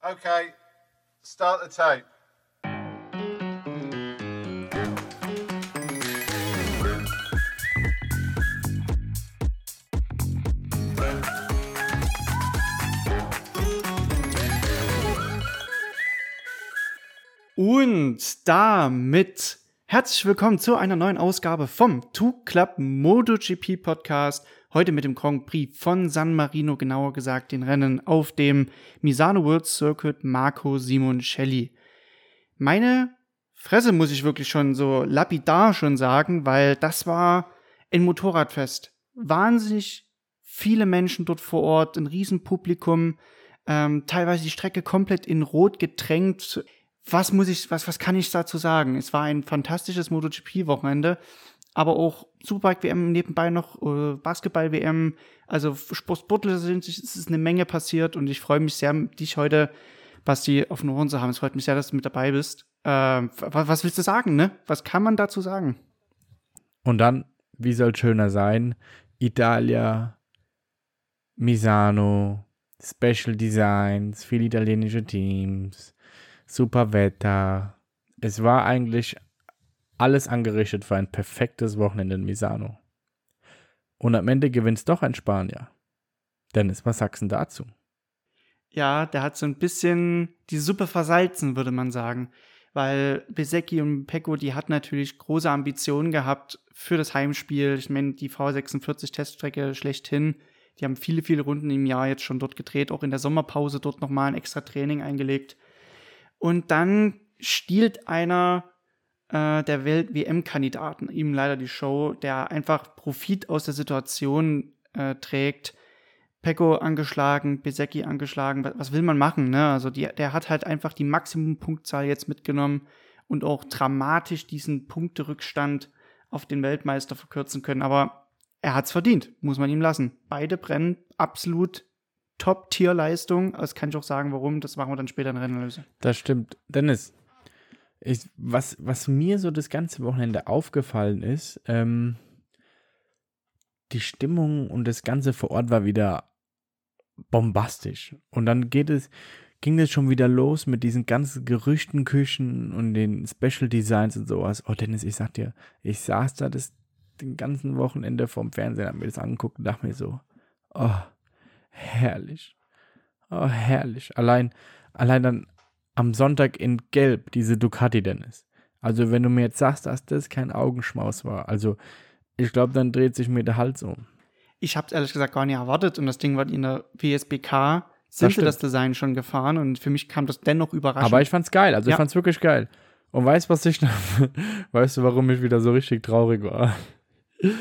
Okay, start the tape. Und damit herzlich willkommen zu einer neuen Ausgabe vom Two Club MotoGP Podcast. Heute mit dem Grand Prix von San Marino, genauer gesagt den Rennen auf dem Misano World Circuit Marco Simoncelli. Meine Fresse muss ich wirklich schon so lapidar schon sagen, weil das war ein Motorradfest. Wahnsinnig viele Menschen dort vor Ort, ein Riesenpublikum, ähm, teilweise die Strecke komplett in Rot getränkt was muss ich, was, was kann ich dazu sagen? Es war ein fantastisches MotoGP-Wochenende, aber auch Superbike-WM nebenbei noch, äh, Basketball-WM, also Sportler sind, es ist eine Menge passiert und ich freue mich sehr, dich heute, Basti, auf den Ohren zu haben. Es freut mich sehr, dass du mit dabei bist. Äh, was, willst du sagen, ne? Was kann man dazu sagen? Und dann, wie soll es schöner sein? Italia, Misano, Special Designs, viele italienische Teams, super Wetter. Es war eigentlich alles angerichtet für ein perfektes Wochenende in Misano. Und am Ende gewinnt doch ein Spanier. Dennis, was sagst du dazu? Ja, der hat so ein bisschen die Suppe versalzen, würde man sagen. Weil Besecki und Pecco, die hatten natürlich große Ambitionen gehabt für das Heimspiel. Ich meine, die V46-Teststrecke schlechthin. Die haben viele, viele Runden im Jahr jetzt schon dort gedreht, auch in der Sommerpause dort nochmal ein extra Training eingelegt. Und dann stiehlt einer äh, der Welt-WM-Kandidaten ihm leider die Show, der einfach Profit aus der Situation äh, trägt. Pecco angeschlagen, Besecki angeschlagen, was, was will man machen, ne? Also die, der hat halt einfach die Maximumpunktzahl jetzt mitgenommen und auch dramatisch diesen Punkterückstand auf den Weltmeister verkürzen können. Aber er hat's verdient, muss man ihm lassen. Beide brennen absolut Top-Tier-Leistung. Das kann ich auch sagen, warum. Das machen wir dann später in der Rennanalyse. Das stimmt. Dennis, ich, was, was mir so das ganze Wochenende aufgefallen ist, ähm, die Stimmung und das Ganze vor Ort war wieder bombastisch. Und dann geht es, ging es schon wieder los mit diesen ganzen Gerüchtenküchen und den Special Designs und sowas. Oh, Dennis, ich sag dir, ich saß da das den ganzen Wochenende vorm Fernsehen, hab mir das angeguckt und dachte mir so, oh, herrlich. Oh, herrlich. Allein, allein dann am Sonntag in Gelb diese Ducati Dennis. Also wenn du mir jetzt sagst, dass das kein Augenschmaus war, also ich glaube, dann dreht sich mir der Hals um. Ich habe es ehrlich gesagt gar nicht erwartet und das Ding war in der WSBK sind das, das Design schon gefahren und für mich kam das dennoch überraschend. Aber ich fand's geil, also ja. ich fand's wirklich geil. Und weißt was ich noch, weißt du, warum ich wieder so richtig traurig war?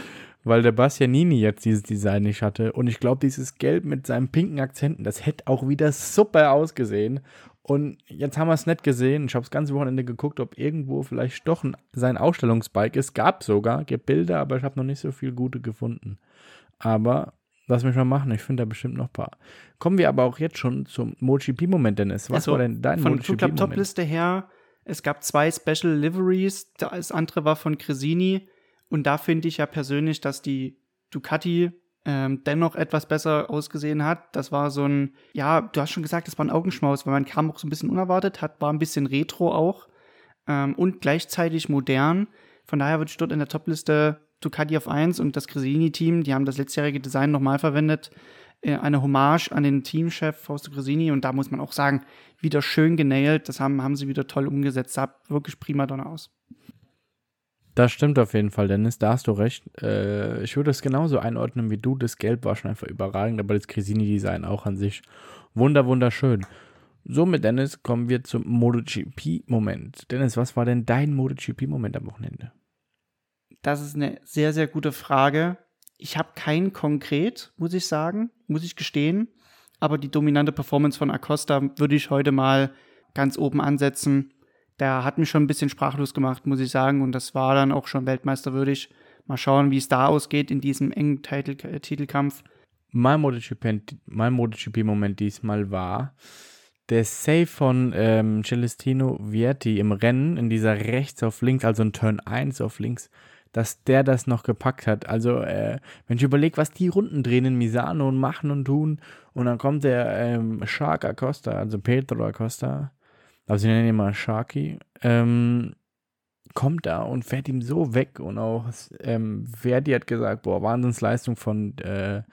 weil der Bastianini jetzt dieses Design nicht hatte. Und ich glaube, dieses Gelb mit seinen pinken Akzenten, das hätte auch wieder super ausgesehen. Und jetzt haben wir es nicht gesehen. Ich habe das ganze Wochenende geguckt, ob irgendwo vielleicht doch ein, sein Ausstellungsbike ist. Gab sogar, gibt Bilder, aber ich habe noch nicht so viel gute gefunden. Aber lass mich mal machen, ich finde da bestimmt noch ein paar. Kommen wir aber auch jetzt schon zum MotoGP-Moment, Dennis. Was also, war denn dein MotoGP-Moment? Von Top-Liste her, es gab zwei Special Liveries. Das andere war von Cresini. Und da finde ich ja persönlich, dass die Ducati ähm, dennoch etwas besser ausgesehen hat. Das war so ein, ja, du hast schon gesagt, das war ein Augenschmaus, weil man kam auch so ein bisschen unerwartet, hat, war ein bisschen retro auch ähm, und gleichzeitig modern. Von daher würde ich dort in der Topliste Ducati auf 1 und das Cresini-Team, die haben das letztjährige Design nochmal verwendet. Äh, eine Hommage an den Teamchef Fausto Cresini und da muss man auch sagen, wieder schön genailt. Das haben, haben sie wieder toll umgesetzt. Sah wirklich prima dann aus. Das stimmt auf jeden Fall, Dennis, da hast du recht. Äh, ich würde es genauso einordnen wie du. Das Gelb war schon einfach überragend, aber das Cresini-Design auch an sich wunder, wunderschön. Somit, Dennis, kommen wir zum MotoGP-Moment. Dennis, was war denn dein MotoGP-Moment am Wochenende? Das ist eine sehr, sehr gute Frage. Ich habe keinen konkret, muss ich sagen, muss ich gestehen. Aber die dominante Performance von Acosta würde ich heute mal ganz oben ansetzen der hat mich schon ein bisschen sprachlos gemacht, muss ich sagen. Und das war dann auch schon weltmeisterwürdig. Mal schauen, wie es da ausgeht in diesem engen Titel äh, Titelkampf. Mein MotoGP-Moment diesmal war der Save von ähm, Celestino Vietti im Rennen, in dieser rechts auf links, also ein Turn 1 auf links. dass der das noch gepackt hat. Also, äh, wenn ich überlege, was die Runden drehen in Misano und machen und tun, und dann kommt der ähm, Shark Acosta, also Pedro Acosta, also ich nenne ihn mal Sharky, ähm, kommt da und fährt ihm so weg und auch ähm, Verdi hat gesagt, boah, Wahnsinnsleistung von äh,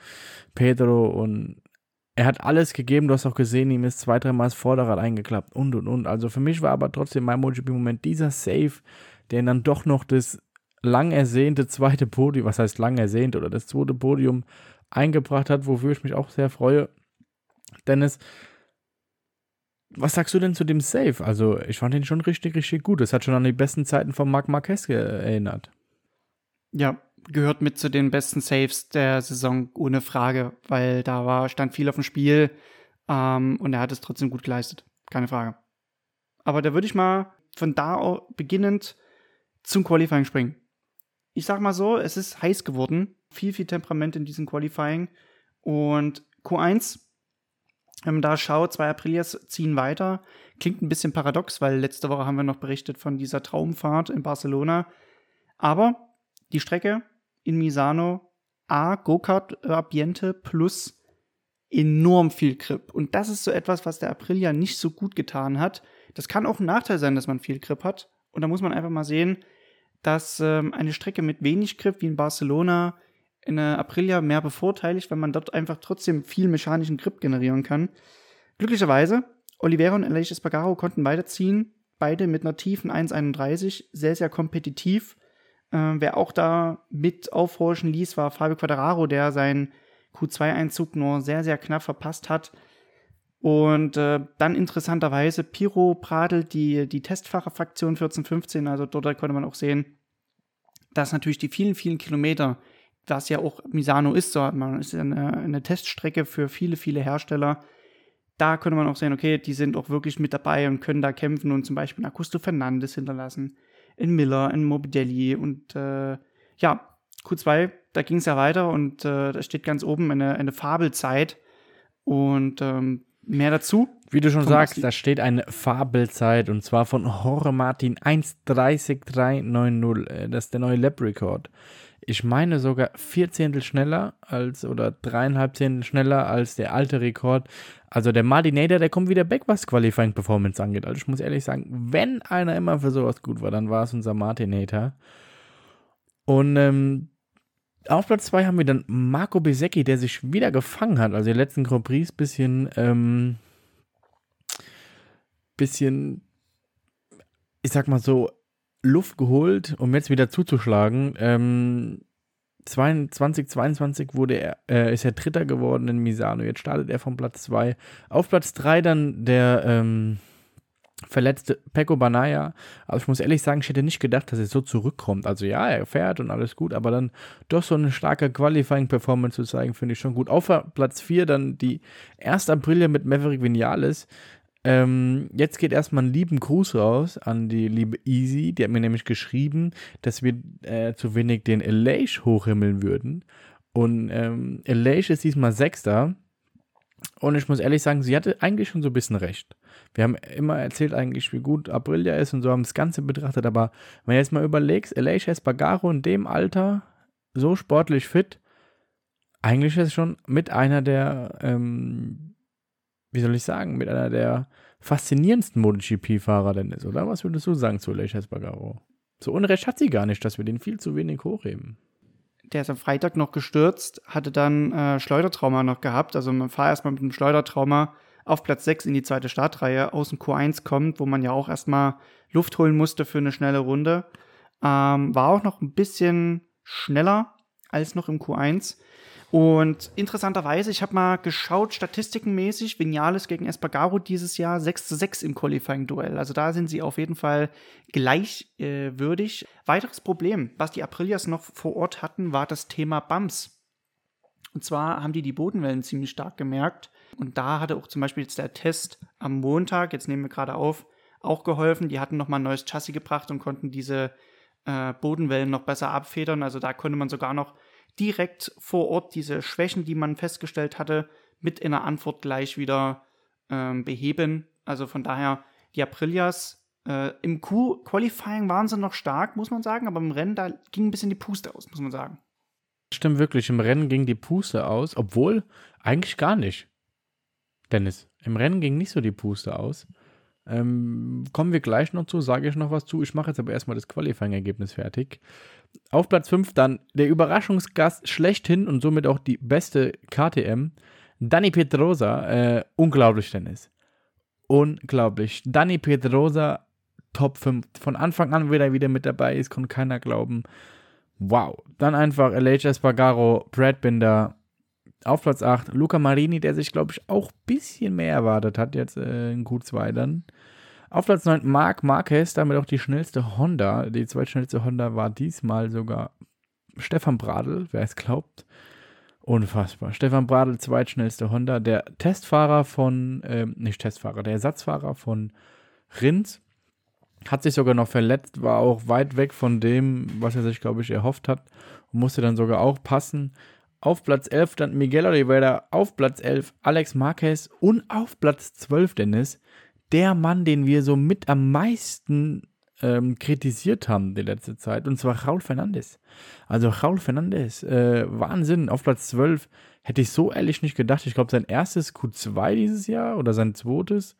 Pedro und er hat alles gegeben, du hast auch gesehen, ihm ist zwei, dreimal das Vorderrad eingeklappt und und und. Also für mich war aber trotzdem mein MotoGP-Moment dieser Save, der dann doch noch das lang ersehnte zweite Podium, was heißt lang ersehnt oder das zweite Podium eingebracht hat, wofür ich mich auch sehr freue. Dennis, was sagst du denn zu dem Save? Also, ich fand ihn schon richtig, richtig gut. Es hat schon an die besten Zeiten von Marc Marquez erinnert. Ja, gehört mit zu den besten Saves der Saison, ohne Frage, weil da war, stand viel auf dem Spiel ähm, und er hat es trotzdem gut geleistet. Keine Frage. Aber da würde ich mal von da beginnend zum Qualifying springen ich sag mal so, es ist heiß geworden. Viel, viel Temperament in diesem Qualifying. Und Q1, wenn man da schaut, zwei Aprilias ziehen weiter. Klingt ein bisschen paradox, weil letzte Woche haben wir noch berichtet von dieser Traumfahrt in Barcelona. Aber die Strecke in Misano, A, Go-Kart-Ambiente plus enorm viel Grip. Und das ist so etwas, was der Aprilia nicht so gut getan hat. Das kann auch ein Nachteil sein, dass man viel Grip hat. Und da muss man einfach mal sehen, dass ähm, eine Strecke mit wenig Grip wie in Barcelona in der Aprilia mehr bevorteiligt, weil man dort einfach trotzdem viel mechanischen Grip generieren kann. Glücklicherweise, Oliveira und Aleix Espargaro konnten weiterziehen, beide mit einer tiefen 1,31, sehr, sehr kompetitiv. Äh, wer auch da mit aufhorchen ließ, war Fabio Quadraro, der seinen Q2-Einzug nur sehr, sehr knapp verpasst hat. Und äh, dann interessanterweise Piro Pradel, die, die Testfahrerfraktion 1415, also dort konnte man auch sehen, dass natürlich die vielen, vielen Kilometer, was ja auch Misano ist, so, man ist eine, eine Teststrecke für viele, viele Hersteller, da könnte man auch sehen, okay, die sind auch wirklich mit dabei und können da kämpfen und zum Beispiel Augusto Fernandes hinterlassen, in Miller, in Morbidelli und äh, ja, Q2, da ging es ja weiter und äh, da steht ganz oben eine, eine Fabelzeit und ähm, Mehr dazu? Wie du schon sagst, da steht eine Fabelzeit und zwar von Jorge Martin 1.30.390. Äh, das ist der neue Lab-Rekord. Ich meine sogar vier Zehntel schneller als oder dreieinhalb Zehntel schneller als der alte Rekord. Also der Martinator, der kommt wieder back, was Qualifying Performance angeht. Also ich muss ehrlich sagen, wenn einer immer für sowas gut war, dann war es unser Martinator. Und ähm, auf Platz 2 haben wir dann Marco Besecchi, der sich wieder gefangen hat. Also die letzten Grand Prix bisschen, ähm, bisschen, ich sag mal so, Luft geholt, um jetzt wieder zuzuschlagen. Ähm, 2022 wurde er, äh, ist er Dritter geworden in Misano. Jetzt startet er von Platz 2. Auf Platz 3 dann der, ähm, verletzte Pecco Banaya. Aber ich muss ehrlich sagen, ich hätte nicht gedacht, dass er so zurückkommt. Also ja, er fährt und alles gut, aber dann doch so eine starke Qualifying-Performance zu zeigen, finde ich schon gut. Auf Platz 4 dann die 1. April mit Maverick Vinales. Ähm, jetzt geht erstmal ein lieben Gruß raus an die liebe Easy. Die hat mir nämlich geschrieben, dass wir äh, zu wenig den Elage hochhimmeln würden. Und ähm, Elage ist diesmal Sechster. Und ich muss ehrlich sagen, sie hatte eigentlich schon so ein bisschen recht. Wir haben immer erzählt eigentlich, wie gut Aprilia ist und so haben das Ganze betrachtet, aber wenn du jetzt mal überlegst, Elisha Espargaro in dem Alter so sportlich fit, eigentlich ist schon mit einer der, ähm, wie soll ich sagen, mit einer der faszinierendsten MotoGP-Fahrer denn ist, oder? Was würdest du sagen zu Elisha Espargaro? So Unrecht hat sie gar nicht, dass wir den viel zu wenig hochheben der ist am Freitag noch gestürzt, hatte dann äh, Schleudertrauma noch gehabt. Also man fahrt erstmal mit dem Schleudertrauma auf Platz 6 in die zweite Startreihe aus dem Q1 kommt, wo man ja auch erstmal Luft holen musste für eine schnelle Runde. Ähm, war auch noch ein bisschen schneller als noch im Q1. Und interessanterweise, ich habe mal geschaut, statistikenmäßig, Vinales gegen Espargaro dieses Jahr 6 zu 6 im Qualifying-Duell. Also da sind sie auf jeden Fall gleichwürdig. Äh, Weiteres Problem, was die Aprilias noch vor Ort hatten, war das Thema Bumps. Und zwar haben die die Bodenwellen ziemlich stark gemerkt. Und da hatte auch zum Beispiel jetzt der Test am Montag, jetzt nehmen wir gerade auf, auch geholfen. Die hatten nochmal ein neues Chassis gebracht und konnten diese äh, Bodenwellen noch besser abfedern. Also da konnte man sogar noch direkt vor Ort diese Schwächen, die man festgestellt hatte, mit in der Antwort gleich wieder ähm, beheben. Also von daher, die Aprilias Äh, Im Q-Qualifying waren sie noch stark, muss man sagen, aber im Rennen, da ging ein bisschen die Puste aus, muss man sagen. Stimmt wirklich, im Rennen ging die Puste aus, obwohl eigentlich gar nicht. Dennis, im Rennen ging nicht so die Puste aus. Ähm, kommen wir gleich noch zu, sage ich noch was zu. Ich mache jetzt aber erstmal das Qualifying-Ergebnis fertig. Auf Platz 5 dann der Überraschungsgast schlechthin und somit auch die beste KTM, Dani Pedrosa. Äh, unglaublich, Dennis. Unglaublich. Dani Pedrosa, Top 5. Von Anfang an wieder wieder mit dabei ist, konnte keiner glauben. Wow. Dann einfach LH Espargaro, Brad Binder, auf Platz 8 Luca Marini, der sich, glaube ich, auch ein bisschen mehr erwartet hat, jetzt äh, in Q2 dann. Auf Platz 9 Marc Marquez, damit auch die schnellste Honda. Die zweitschnellste Honda war diesmal sogar Stefan Bradl, wer es glaubt. Unfassbar. Stefan Bradl, zweitschnellste Honda. Der Testfahrer von, ähm, nicht Testfahrer, der Ersatzfahrer von Rins. Hat sich sogar noch verletzt, war auch weit weg von dem, was er sich, glaube ich, erhofft hat. Und musste dann sogar auch passen. Auf Platz 11 stand Miguel Oliveira, auf Platz 11 Alex Marquez und auf Platz 12 Dennis, der Mann, den wir so mit am meisten ähm, kritisiert haben die letzte Zeit, und zwar Raul Fernandes. Also Raul Fernandes, äh, Wahnsinn, auf Platz 12 hätte ich so ehrlich nicht gedacht. Ich glaube, sein erstes Q2 dieses Jahr oder sein zweites.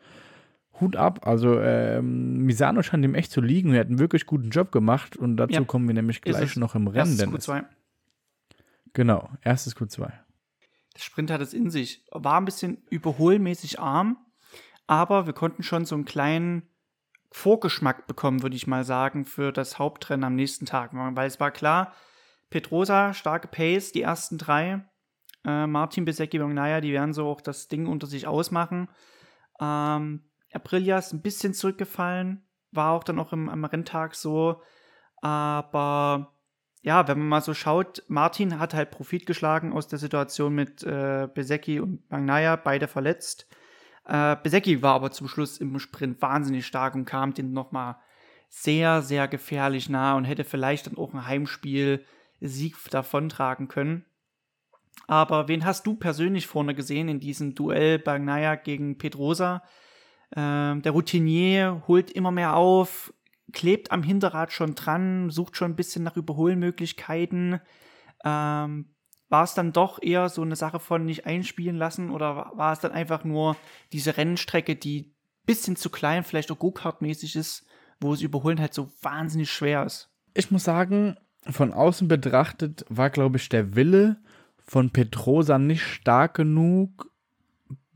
Hut ab, also ähm, Misano scheint ihm echt zu liegen. Er hat einen wirklich guten Job gemacht und dazu ja, kommen wir nämlich gleich noch im Rennen. Dennis. Q2. Genau, erstes Q2. Der Sprint hat es in sich. War ein bisschen überholmäßig arm, aber wir konnten schon so einen kleinen Vorgeschmack bekommen, würde ich mal sagen, für das Hauptrennen am nächsten Tag. Weil es war klar, Petrosa, starke Pace, die ersten drei. Äh, Martin Besecki Naja, die werden so auch das Ding unter sich ausmachen. Ähm, Aprilia ist ein bisschen zurückgefallen, war auch dann auch im, am Renntag so. Aber ja, wenn man mal so schaut, Martin hat halt Profit geschlagen aus der Situation mit äh, Besecki und Magnaya, beide verletzt. Äh, Besecki war aber zum Schluss im Sprint wahnsinnig stark und kam den nochmal sehr, sehr gefährlich nah und hätte vielleicht dann auch ein Heimspiel Sieg davontragen können. Aber wen hast du persönlich vorne gesehen in diesem Duell Bagnaya gegen Pedrosa? Ähm, der Routinier holt immer mehr auf, klebt am Hinterrad schon dran, sucht schon ein bisschen nach Überholmöglichkeiten. Ähm, war es dann doch eher so eine Sache von nicht einspielen lassen oder war es dann einfach nur diese Rennstrecke, die ein bisschen zu klein, vielleicht auch Go-Kart-mäßig ist, wo es überholen halt so wahnsinnig schwer ist? Ich muss sagen, von außen betrachtet war, glaube ich, der Wille von Petrosa nicht stark genug,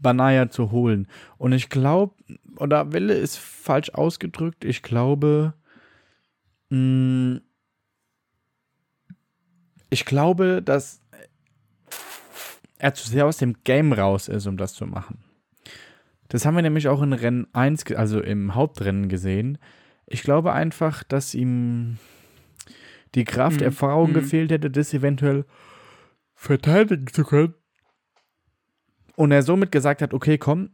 Banaya zu holen. Und ich glaube, oder Wille ist falsch ausgedrückt, ich glaube, mh, mm, ich glaube, dass er zu sehr aus dem Game raus ist, um das zu machen. Das haben wir nämlich auch in Rennen 1, also im Hauptrennen gesehen. Ich glaube einfach, dass ihm die Kraft, mhm. Erfahrung mhm. gefehlt hätte, das eventuell verteidigen zu können. Und er somit gesagt hat, okay, komm,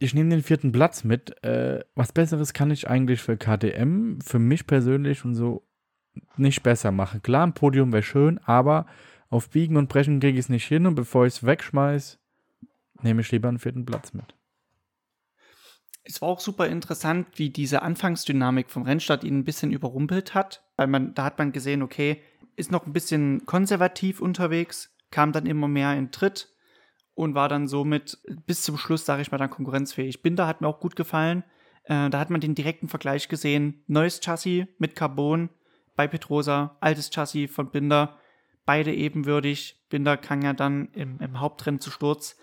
ich nehme den vierten Platz mit. Äh, was Besseres kann ich eigentlich für KTM, für mich persönlich und so nicht besser machen. Klar, ein Podium wäre schön, aber auf Biegen und Brechen kriege ich es nicht hin und bevor ich es wegschmeiß, nehme ich lieber einen vierten Platz mit. Es war auch super interessant, wie diese Anfangsdynamik vom Rennstart ihn ein bisschen überrumpelt hat, weil man, da hat man gesehen, okay, ist noch ein bisschen konservativ unterwegs, kam dann immer mehr in Tritt, und war dann somit bis zum Schluss, sage ich mal, dann konkurrenzfähig. Binder hat mir auch gut gefallen. Äh, da hat man den direkten Vergleich gesehen. Neues Chassis mit Carbon bei Petrosa, altes Chassis von Binder, beide ebenwürdig. Binder kann ja dann im, im Hauptrennen zu Sturz.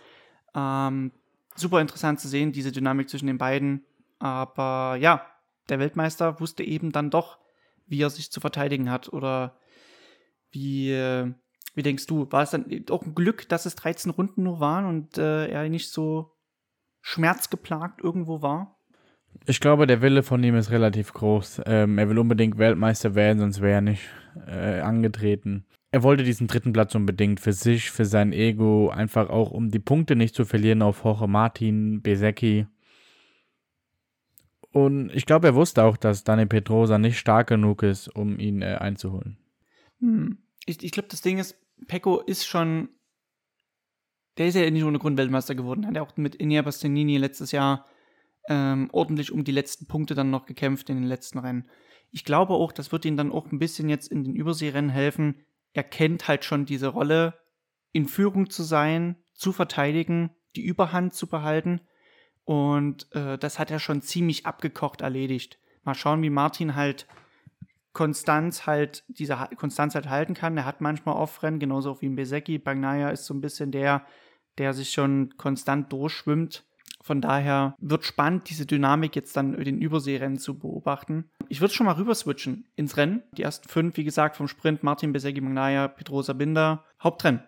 Ähm, super interessant zu sehen, diese Dynamik zwischen den beiden. Aber ja, der Weltmeister wusste eben dann doch, wie er sich zu verteidigen hat oder wie, äh, wie denkst du, war es dann auch ein Glück, dass es 13 Runden nur waren und äh, er nicht so schmerzgeplagt irgendwo war? Ich glaube, der Wille von ihm ist relativ groß. Ähm, er will unbedingt Weltmeister werden, sonst wäre er nicht äh, angetreten. Er wollte diesen dritten Platz unbedingt für sich, für sein Ego, einfach auch, um die Punkte nicht zu verlieren auf Jorge Martin, Besecki. Und ich glaube, er wusste auch, dass Dani Petrosa nicht stark genug ist, um ihn äh, einzuholen. Hm. Ich, ich glaube, das Ding ist, Pecco ist schon, der ist ja nicht ohne Grund Weltmeister geworden. Hat ja auch mit Inia Bastianini letztes Jahr ähm, ordentlich um die letzten Punkte dann noch gekämpft in den letzten Rennen. Ich glaube auch, das wird ihm dann auch ein bisschen jetzt in den Überseerennen helfen. Er kennt halt schon diese Rolle, in Führung zu sein, zu verteidigen, die Überhand zu behalten. Und äh, das hat er schon ziemlich abgekocht erledigt. Mal schauen, wie Martin halt Konstanz halt, diese Konstanz halt halten kann. Er hat manchmal Offrennen, genauso wie ein Besecki. Bagnaya ist so ein bisschen der, der sich schon konstant durchschwimmt. Von daher wird spannend, diese Dynamik jetzt dann in den Überseerennen zu beobachten. Ich würde schon mal rüber switchen ins Rennen. Die ersten fünf, wie gesagt, vom Sprint Martin Besecki, Magnaya, Pedrosa Binder. Hauptrennen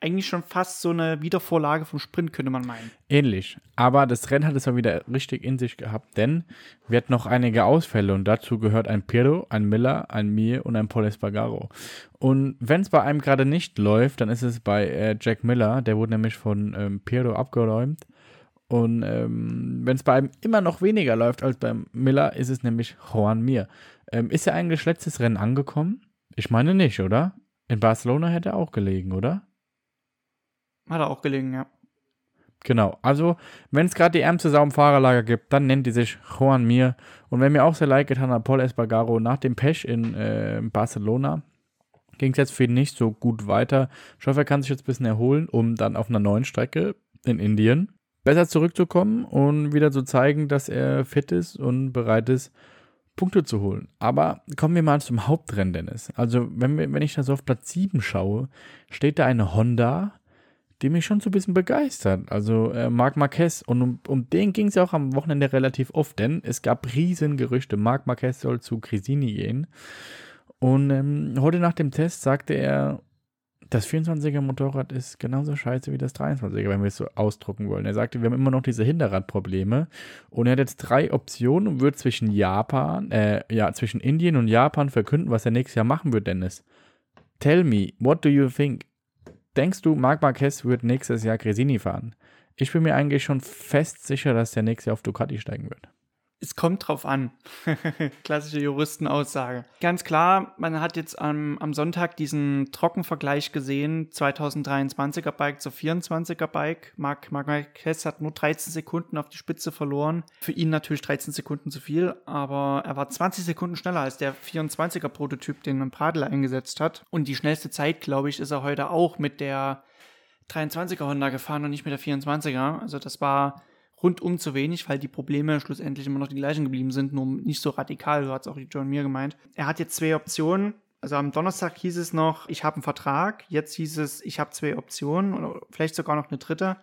eigentlich schon fast so eine Wiedervorlage vom Sprint, könnte man meinen. Ähnlich. Aber das Rennen hat es mal wieder richtig in sich gehabt, denn wir hatten noch einige Ausfälle und dazu gehört ein Pirro, ein Miller, ein Mir und ein Paul Espargaro. Und wenn es bei einem gerade nicht läuft, dann ist es bei äh, Jack Miller, der wurde nämlich von ähm, Pirro abgeräumt. Und ähm, wenn es bei einem immer noch weniger läuft als beim Miller, ist es nämlich Juan Mir. Ähm, ist er eigentlich letztes Rennen angekommen? Ich meine nicht, oder? In Barcelona hätte er auch gelegen, oder? Hat er auch gelegen, ja. Genau, also wenn es gerade die ärmste Sau im Fahrerlager gibt, dann nennt die sich Juan Mir. Und wenn mir auch sehr leid getan hat, Paul Espargaro nach dem Pech in äh, Barcelona, ging es jetzt für ihn nicht so gut weiter. Ich hoffe, er kann sich jetzt ein bisschen erholen, um dann auf einer neuen Strecke in Indien besser zurückzukommen und wieder zu zeigen, dass er fit ist und bereit ist, Punkte zu holen. Aber kommen wir mal zum Hauptrennen, Dennis. Also, wenn, wenn ich da so auf Platz 7 schaue, steht da eine Honda die mich schon so ein bisschen begeistert. Also äh, Marc Marquez. Und um, um den ging es ja auch am Wochenende relativ oft, denn es gab Riesengerüchte. Marc Marquez soll zu Cresini gehen. Und ähm, heute nach dem Test sagte er, das 24er Motorrad ist genauso scheiße wie das 23er, wenn wir es so ausdrucken wollen. Er sagte, wir haben immer noch diese Hinterradprobleme und er hat jetzt drei Optionen und wird zwischen Japan, äh, ja, zwischen Indien und Japan verkünden, was er nächstes Jahr machen wird, Dennis. Tell me, what do you think? Denkst du, Marc Marquez wird nächstes Jahr Gresini fahren? Ich bin mir eigentlich schon fest sicher, dass der nächstes Jahr auf Ducati steigen wird. Es kommt drauf an. Klassische Juristenaussage. Ganz klar, man hat jetzt am, am Sonntag diesen Trockenvergleich gesehen, 2023er Bike zu 24er Bike. Marc Marquez hat nur 13 Sekunden auf die Spitze verloren. Für ihn natürlich 13 Sekunden zu viel, aber er war 20 Sekunden schneller als der 24er Prototyp, den man Pradel eingesetzt hat. Und die schnellste Zeit, glaube ich, ist er heute auch mit der 23er Honda gefahren und nicht mit der 24er. Also das war rundum zu wenig, weil die Probleme schlussendlich immer noch die gleichen geblieben sind, nur nicht so radikal, so hat es auch John mir gemeint. Er hat jetzt zwei Optionen. Also am Donnerstag hieß es noch, ich habe einen Vertrag. Jetzt hieß es, ich habe zwei Optionen oder vielleicht sogar noch eine dritte.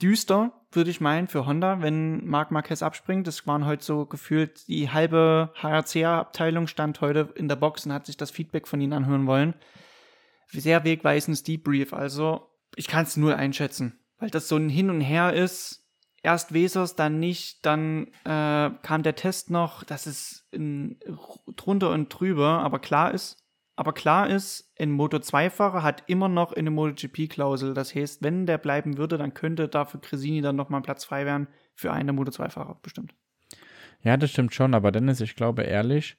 Düster, würde ich meinen, für Honda, wenn Marc Marquez abspringt. Das waren heute so gefühlt, die halbe HRCA-Abteilung stand heute in der Box und hat sich das Feedback von ihnen anhören wollen. Sehr wegweisendes Debrief. Also, ich kann es nur einschätzen, weil das so ein Hin und Her ist erst Wesos, dann nicht, dann äh, kam der Test noch, das ist in, drunter und drüber, aber klar ist, aber klar ist, ein Moto 2-Fahrer hat immer noch eine MotoGP-Klausel. Das heißt, wenn der bleiben würde, dann könnte dafür Cresini dann nochmal Platz frei werden für einen Moto 2-Fahrer bestimmt. Ja, das stimmt schon, aber Dennis, ich glaube ehrlich,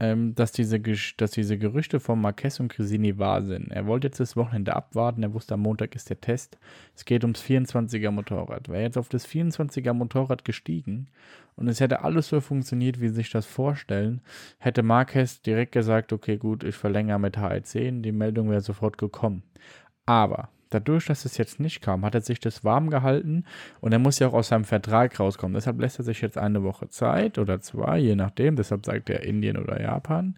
ähm, dass, diese, dass diese Gerüchte von Marquez und Cresini wahr sind. Er wollte jetzt das Wochenende abwarten, er wusste, am Montag ist der Test. Es geht ums 24er Motorrad. Wäre jetzt auf das 24er Motorrad gestiegen und es hätte alles so funktioniert, wie sie sich das vorstellen, hätte Marquez direkt gesagt, okay, gut, ich verlängere mit HE10, die Meldung wäre sofort gekommen. Aber Dadurch, dass es jetzt nicht kam, hat er sich das warm gehalten und er muss ja auch aus seinem Vertrag rauskommen. Deshalb lässt er sich jetzt eine Woche Zeit oder zwei, je nachdem. Deshalb sagt er Indien oder Japan.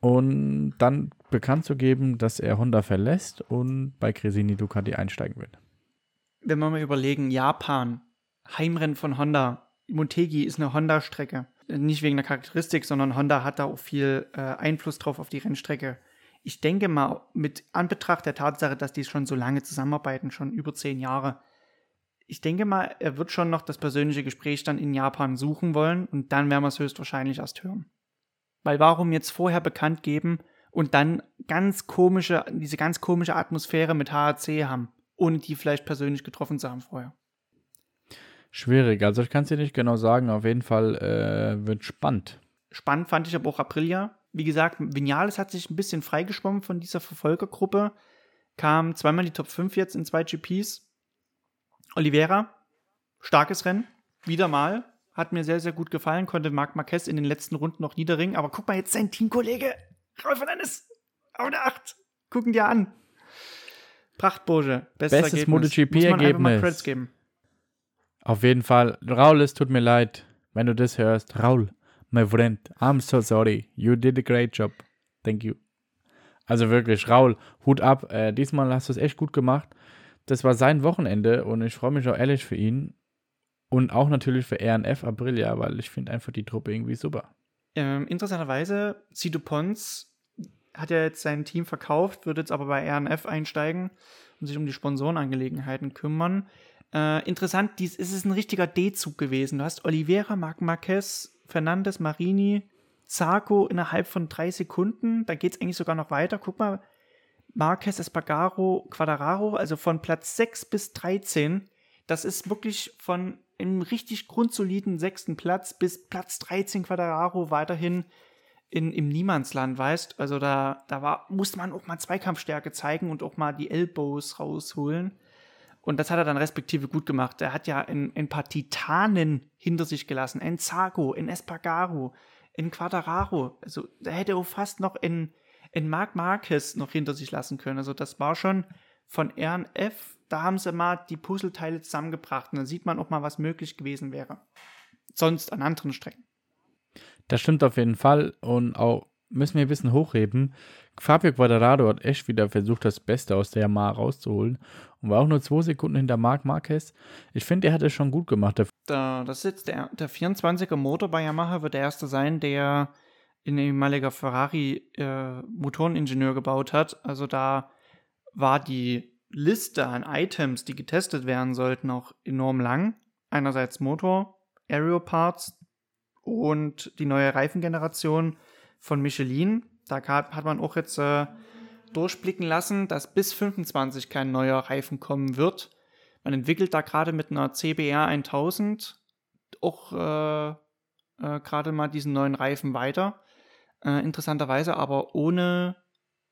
Und dann bekannt zu geben, dass er Honda verlässt und bei Cresini Ducati einsteigen wird. Wenn wir mal überlegen, Japan, Heimrennen von Honda, Motegi ist eine Honda-Strecke. Nicht wegen der Charakteristik, sondern Honda hat da auch viel äh, Einfluss drauf auf die Rennstrecke ich denke mal, mit Anbetracht der Tatsache, dass die schon so lange zusammenarbeiten, schon über zehn Jahre, ich denke mal, er wird schon noch das persönliche Gespräch dann in Japan suchen wollen und dann werden wir es höchstwahrscheinlich erst hören. Weil warum jetzt vorher bekannt geben und dann ganz komische, diese ganz komische Atmosphäre mit HAC haben, ohne die vielleicht persönlich getroffen zu haben vorher? Schwierig, also ich kann es dir nicht genau sagen, auf jeden Fall äh, wird spannend. Spannend fand ich aber auch Aprilia, wie gesagt, Vinales hat sich ein bisschen freigeschwommen von dieser Verfolgergruppe. Kam zweimal in die Top 5 jetzt in zwei GPs. Oliveira, starkes Rennen. Wieder mal. Hat mir sehr, sehr gut gefallen. Konnte Marc Marquez in den letzten Runden noch niederringen. Aber guck mal jetzt sein Teamkollege. Raul Fernandes. Auf der 8. Gucken dir an. Prachtbursche. Bestes, Bestes MotoGP-Ergebnis. Auf jeden Fall. Raul, es tut mir leid, wenn du das hörst. Raul, my friend, I'm so sorry. You did a great job. Thank you. Also wirklich, Raul, Hut ab. Äh, diesmal hast du es echt gut gemacht. Das war sein Wochenende und ich freue mich auch ehrlich für ihn. Und auch natürlich für RNF Aprilia, weil ich finde einfach die Truppe irgendwie super. Ähm, interessanterweise, Sido Pons hat ja jetzt sein Team verkauft, wird jetzt aber bei RNF einsteigen und sich um die Sponsorenangelegenheiten kümmern. Äh, interessant, dies ist ein richtiger D-Zug gewesen. Du hast Oliveira, Marc Marquez, Fernandes, Marini, Zarco innerhalb von drei Sekunden. Da geht es eigentlich sogar noch weiter. Guck mal, Marquez, Espargaro, Quadraro, also von Platz 6 bis 13. Das ist wirklich von einem richtig grundsoliden sechsten Platz bis Platz 13 Quadraro weiterhin in, im Niemandsland, weißt Also da, da war, musste man auch mal Zweikampfstärke zeigen und auch mal die Elbows rausholen. Und das hat er dann respektive gut gemacht. Er hat ja ein, ein paar Titanen hinter sich gelassen. Ein Zago, ein Espargaro, ein Quadraro. Also da hätte er fast noch ein, ein Marc Marquez noch hinter sich lassen können. Also das war schon von RNF, da haben sie mal die Puzzleteile zusammengebracht. Und dann sieht man auch mal, was möglich gewesen wäre. Sonst an anderen Strecken. Das stimmt auf jeden Fall und auch müssen wir ein bisschen hochheben. Fabio Quadrado hat echt wieder versucht, das Beste aus der Yamaha rauszuholen und war auch nur zwei Sekunden hinter Marc Marquez. Ich finde, er hat es schon gut gemacht. Da, das ist jetzt der, der 24er Motor bei Yamaha, wird der erste sein, der in ehemaliger Ferrari äh, Motoreningenieur gebaut hat. Also da war die Liste an Items, die getestet werden sollten, auch enorm lang. Einerseits Motor, Aero Parts und die neue Reifengeneration von Michelin. Da hat man auch jetzt äh, durchblicken lassen, dass bis 25 kein neuer Reifen kommen wird. Man entwickelt da gerade mit einer CBR 1000 auch äh, äh, gerade mal diesen neuen Reifen weiter. Äh, interessanterweise aber ohne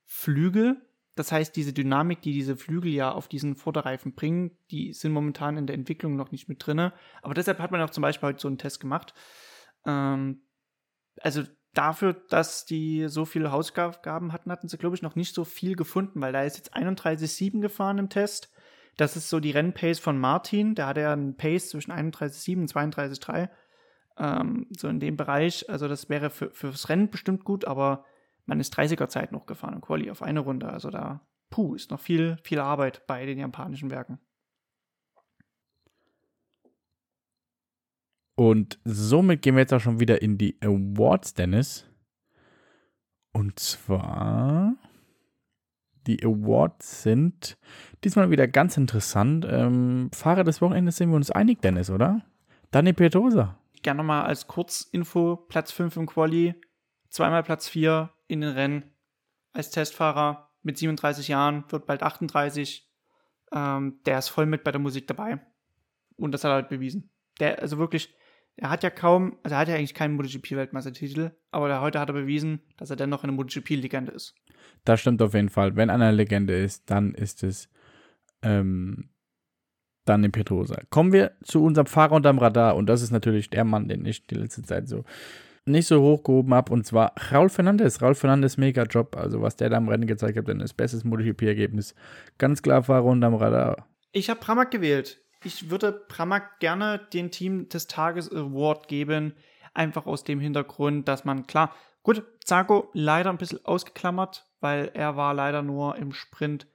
Flügel. Das heißt, diese Dynamik, die diese Flügel ja auf diesen Vorderreifen bringen, die sind momentan in der Entwicklung noch nicht mit drinne. Aber deshalb hat man auch zum Beispiel heute so einen Test gemacht. Ähm, also dafür, dass die so viele Hausaufgaben hatten, hatten sie, glaube ich, noch nicht so viel gefunden, weil da ist jetzt 31,7 gefahren im Test. Das ist so die Rennpace von Martin. Der hatte ja einen Pace zwischen 31,7 und 32,3. Ähm, so in dem Bereich. Also das wäre für, fürs Rennen bestimmt gut, aber man ist 30er Zeit noch gefahren im Quali auf eine Runde. Also da, puh, ist noch viel, viel Arbeit bei den japanischen Werken. Und somit gehen wir jetzt auch schon wieder in die Awards, Dennis. Und zwar, die Awards sind diesmal wieder ganz interessant. Ähm, Fahrer des Wochenendes sind wir uns einig, Dennis, oder? Dani Pedrosa. Gerne nochmal als Kurzinfo: Platz 5 im Quali, zweimal Platz 4 in den Rennen als Testfahrer mit 37 Jahren, wird bald 38. Ähm, der ist voll mit bei der Musik dabei. Und das hat er halt bewiesen. Der, also wirklich, er hat ja kaum, also er hat ja eigentlich keinen MotoGP-Weltmeistertitel, aber der, heute hat er bewiesen, dass er dennoch eine MotoGP-Legende ist. Das stimmt auf jeden Fall. Wenn einer Legende ist, dann ist es ähm, Dani Pedrosa. Kommen wir zu unserem Fahrer unterm Radar. Und das ist natürlich der Mann, den ich die letzte Zeit so nicht so hochgehoben habe. Und zwar Raul Fernandes. Raul Fernandes, mega Job. Also, was der da am Rennen gezeigt hat, denn das bestes MotoGP-Ergebnis. Ganz klar Fahrer unterm Radar. Ich habe Pramac gewählt. Ich würde Pramac gerne den Team des Tages Award geben. Einfach aus dem Hintergrund, dass man, klar, gut, Zago leider ein bisschen ausgeklammert, weil er war leider nur im Sprint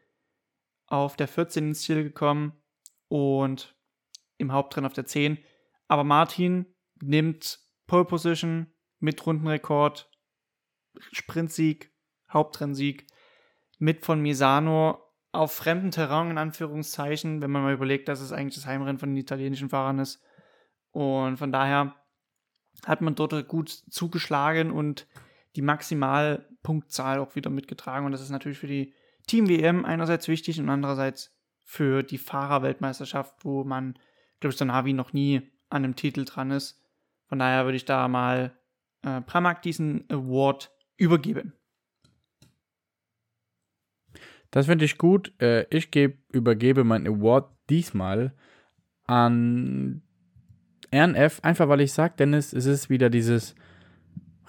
auf der 14 ins Ziel gekommen und im Hauptrennen auf der 10. Aber Martin nimmt Pole Position mit Rundenrekord, Sprintsieg, Hauptrennsieg mit von Misano auf fremdem Terrain, in Anführungszeichen, wenn man mal überlegt, dass es eigentlich das Heimrennen von den italienischen Fahrern ist. Und von daher hat man dort gut zugeschlagen und die Maximalpunktzahl auch wieder mitgetragen. Und das ist natürlich für die Team-WM einerseits wichtig und andererseits für die Fahrerweltmeisterschaft, wo man, glaube ich, so Navi noch nie an einem Titel dran ist. Von daher würde ich da mal äh, Pramac diesen Award übergeben. Das finde ich gut. Äh, ich geb, übergebe meinen Award diesmal an RNF, einfach weil ich sag, Dennis, es ist wieder dieses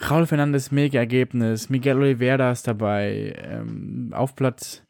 Raul Fernandes Mega-Ergebnis, Miguel Oliveira ist dabei, ähm, auf Platz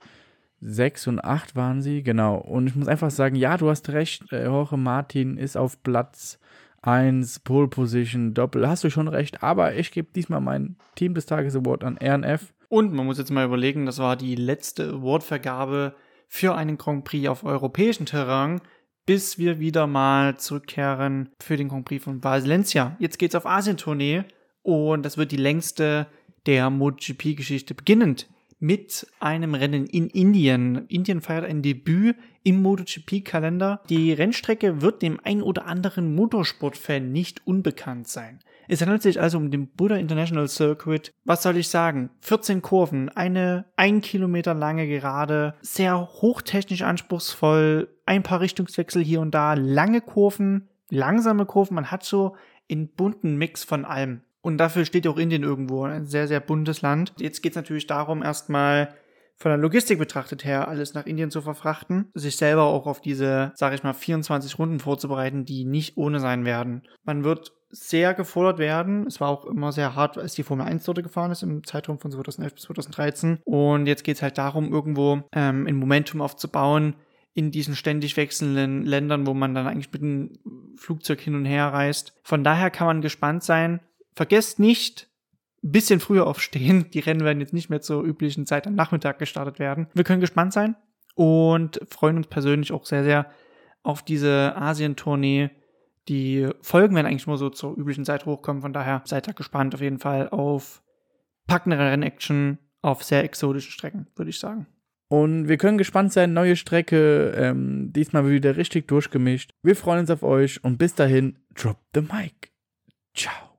6 und 8 waren sie, genau. Und ich muss einfach sagen, ja, du hast recht, äh, Jorge Martin ist auf Platz 1, Pole Position, Doppel, hast du schon recht, aber ich gebe diesmal mein Team des Tages Award an RNF. Und man muss jetzt mal überlegen, das war die letzte Awardvergabe für einen Grand Prix auf europäischem Terrain, bis wir wieder mal zurückkehren für den Grand Prix von Valencia. Jetzt geht's auf Asien-Tournee und das wird die längste der MotoGP-Geschichte, beginnend mit einem Rennen in Indien. Indien feiert ein Debüt im MotoGP-Kalender. Die Rennstrecke wird dem ein oder anderen Motorsportfan nicht unbekannt sein. Es handelt sich also um den Buddha International Circuit. Was soll ich sagen? 14 Kurven, eine ein Kilometer lange Gerade, sehr hochtechnisch anspruchsvoll, ein paar Richtungswechsel hier und da, lange Kurven, langsame Kurven. Man hat so einen bunten Mix von allem. Und dafür steht auch Indien irgendwo, ein sehr, sehr buntes Land. Jetzt geht es natürlich darum, erstmal von der Logistik betrachtet her, alles nach Indien zu verfrachten, sich selber auch auf diese, sage ich mal, 24 Runden vorzubereiten, die nicht ohne sein werden. Man wird sehr gefordert werden. Es war auch immer sehr hart, als die Formel 1 dort gefahren ist, im Zeitraum von 2011 bis 2013. Und jetzt geht es halt darum, irgendwo ähm, ein Momentum aufzubauen in diesen ständig wechselnden Ländern, wo man dann eigentlich mit dem Flugzeug hin und her reist. Von daher kann man gespannt sein. Vergesst nicht, ein bisschen früher aufstehen. Die Rennen werden jetzt nicht mehr zur üblichen Zeit am Nachmittag gestartet werden. Wir können gespannt sein und freuen uns persönlich auch sehr, sehr auf diese Asien-Tournee. Die Folgen werden eigentlich nur so zur üblichen Zeit hochkommen. Von daher seid da gespannt auf jeden Fall auf packendere Rennaction auf sehr exotischen Strecken, würde ich sagen. Und wir können gespannt sein, neue Strecke, ähm, diesmal wieder richtig durchgemischt. Wir freuen uns auf euch und bis dahin, drop the mic. Ciao.